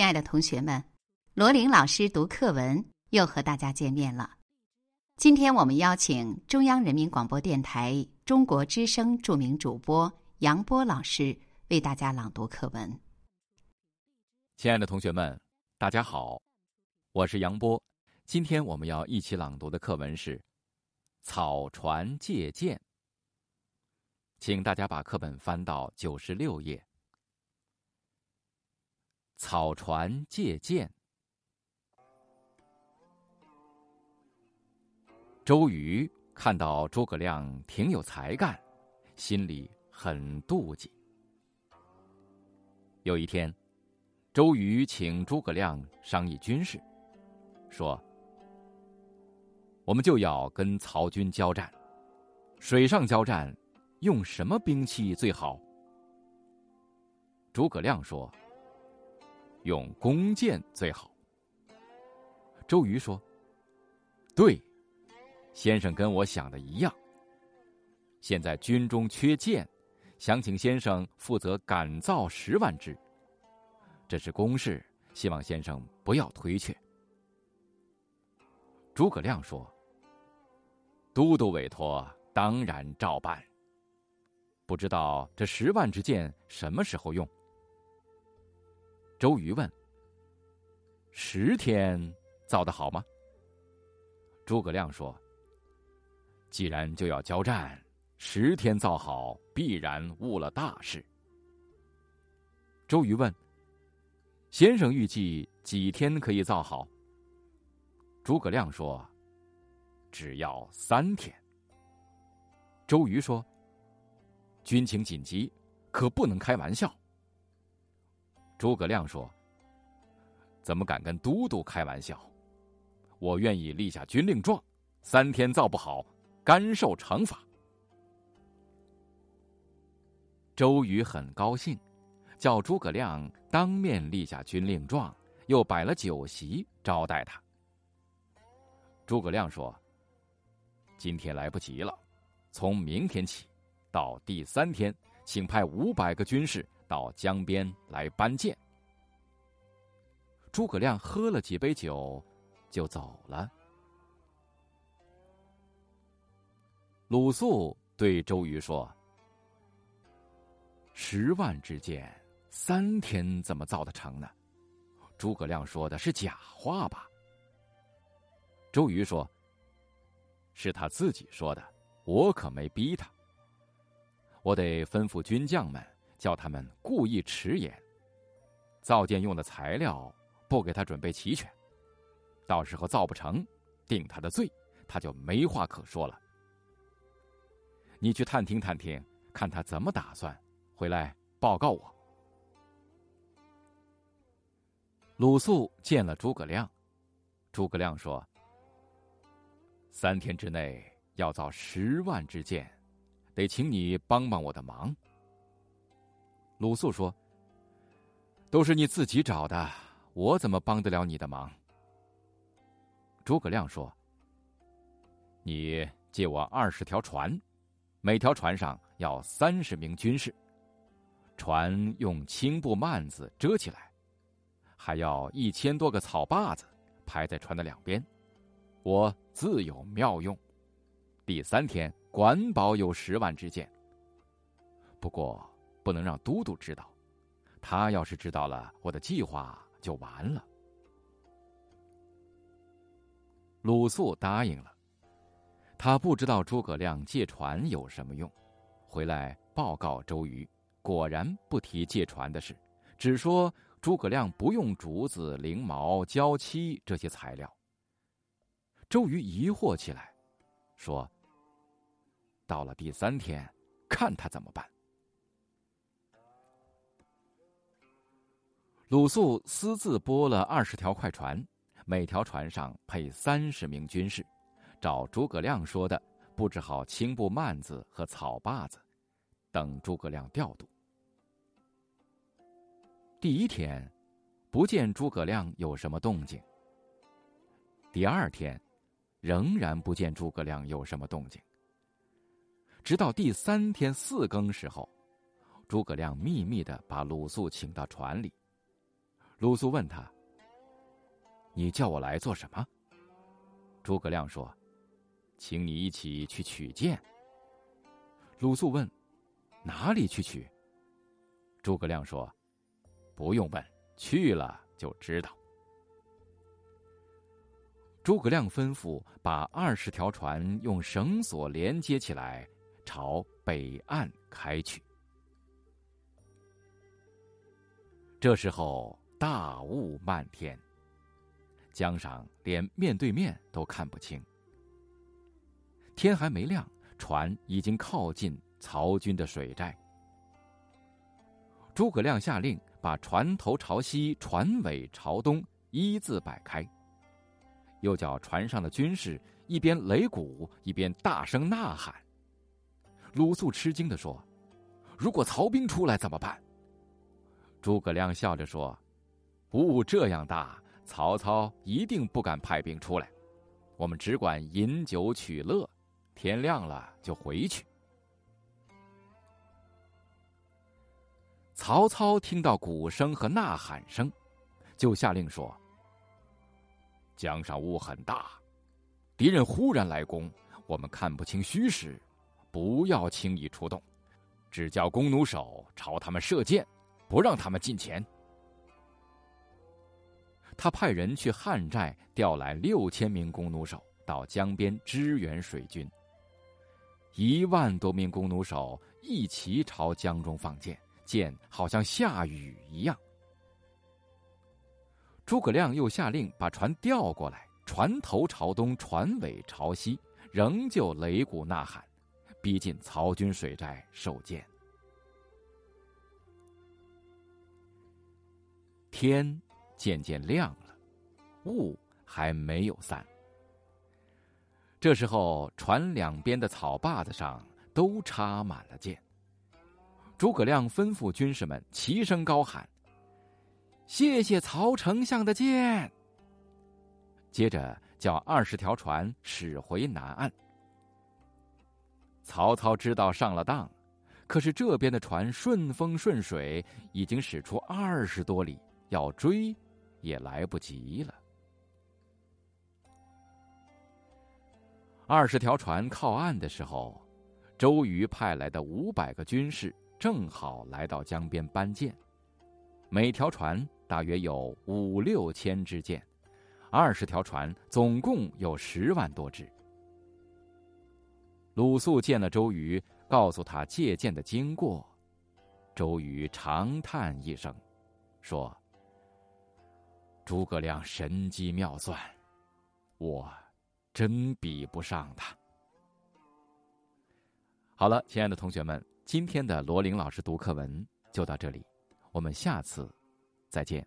亲爱的同学们，罗琳老师读课文又和大家见面了。今天我们邀请中央人民广播电台中国之声著名主播杨波老师为大家朗读课文。亲爱的同学们，大家好，我是杨波。今天我们要一起朗读的课文是《草船借箭》，请大家把课本翻到九十六页。草船借箭。周瑜看到诸葛亮挺有才干，心里很妒忌。有一天，周瑜请诸葛亮商议军事，说：“我们就要跟曹军交战，水上交战，用什么兵器最好？”诸葛亮说。用弓箭最好。周瑜说：“对，先生跟我想的一样。现在军中缺箭，想请先生负责赶造十万支。这是公事，希望先生不要推却。”诸葛亮说：“都督委托，当然照办。不知道这十万支箭什么时候用？”周瑜问：“十天造的好吗？”诸葛亮说：“既然就要交战，十天造好，必然误了大事。”周瑜问：“先生预计几天可以造好？”诸葛亮说：“只要三天。”周瑜说：“军情紧急，可不能开玩笑。”诸葛亮说：“怎么敢跟都督开玩笑？我愿意立下军令状，三天造不好，甘受惩罚。”周瑜很高兴，叫诸葛亮当面立下军令状，又摆了酒席招待他。诸葛亮说：“今天来不及了，从明天起，到第三天，请派五百个军士。”到江边来搬箭。诸葛亮喝了几杯酒，就走了。鲁肃对周瑜说：“十万支箭，三天怎么造得成呢？”诸葛亮说的是假话吧？周瑜说：“是他自己说的，我可没逼他。我得吩咐军将们。”叫他们故意迟延，造箭用的材料不给他准备齐全，到时候造不成，定他的罪，他就没话可说了。你去探听探听，看他怎么打算，回来报告我。鲁肃见了诸葛亮，诸葛亮说：“三天之内要造十万支箭，得请你帮帮我的忙。”鲁肃说：“都是你自己找的，我怎么帮得了你的忙？”诸葛亮说：“你借我二十条船，每条船上要三十名军士，船用青布幔子遮起来，还要一千多个草把子排在船的两边，我自有妙用。第三天管保有十万支箭。不过。”不能让都督知道，他要是知道了我的计划，就完了。鲁肃答应了，他不知道诸葛亮借船有什么用，回来报告周瑜，果然不提借船的事，只说诸葛亮不用竹子、翎毛、胶漆这些材料。周瑜疑惑起来，说：“到了第三天，看他怎么办。”鲁肃私自拨了二十条快船，每条船上配三十名军士，照诸葛亮说的布置好青布幔子和草把子，等诸葛亮调度。第一天，不见诸葛亮有什么动静。第二天，仍然不见诸葛亮有什么动静。直到第三天四更时候，诸葛亮秘密的把鲁肃请到船里。鲁肃问他：“你叫我来做什么？”诸葛亮说：“请你一起去取剑。”鲁肃问：“哪里去取？”诸葛亮说：“不用问，去了就知道。”诸葛亮吩咐把二十条船用绳索连接起来，朝北岸开去。这时候大雾漫天，江上连面对面都看不清。天还没亮，船已经靠近曹军的水寨。诸葛亮下令把船头朝西，船尾朝东，一字摆开。又叫船上的军士一边擂鼓一边大声呐喊。鲁肃吃惊的说：“如果曹兵出来怎么办？”诸葛亮笑着说：“雾这样大，曹操一定不敢派兵出来。我们只管饮酒取乐，天亮了就回去。”曹操听到鼓声和呐喊声，就下令说。江上雾很大，敌人忽然来攻，我们看不清虚实，不要轻易出动，只叫弓弩手朝他们射箭，不让他们近前。他派人去汉寨调来六千名弓弩手到江边支援水军。一万多名弓弩手一齐朝江中放箭，箭好像下雨一样。诸葛亮又下令把船调过来，船头朝东，船尾朝西，仍旧擂鼓呐喊，逼近曹军水寨受箭。天渐渐亮了，雾还没有散。这时候，船两边的草坝子上都插满了箭。诸葛亮吩咐军士们齐声高喊。谢谢曹丞相的箭。接着叫二十条船驶回南岸。曹操知道上了当，可是这边的船顺风顺水，已经驶出二十多里，要追也来不及了。二十条船靠岸的时候，周瑜派来的五百个军士正好来到江边搬箭，每条船。大约有五六千支箭，二十条船，总共有十万多支。鲁肃见了周瑜，告诉他借箭的经过。周瑜长叹一声，说：“诸葛亮神机妙算，我真比不上他。”好了，亲爱的同学们，今天的罗琳老师读课文就到这里，我们下次。再见。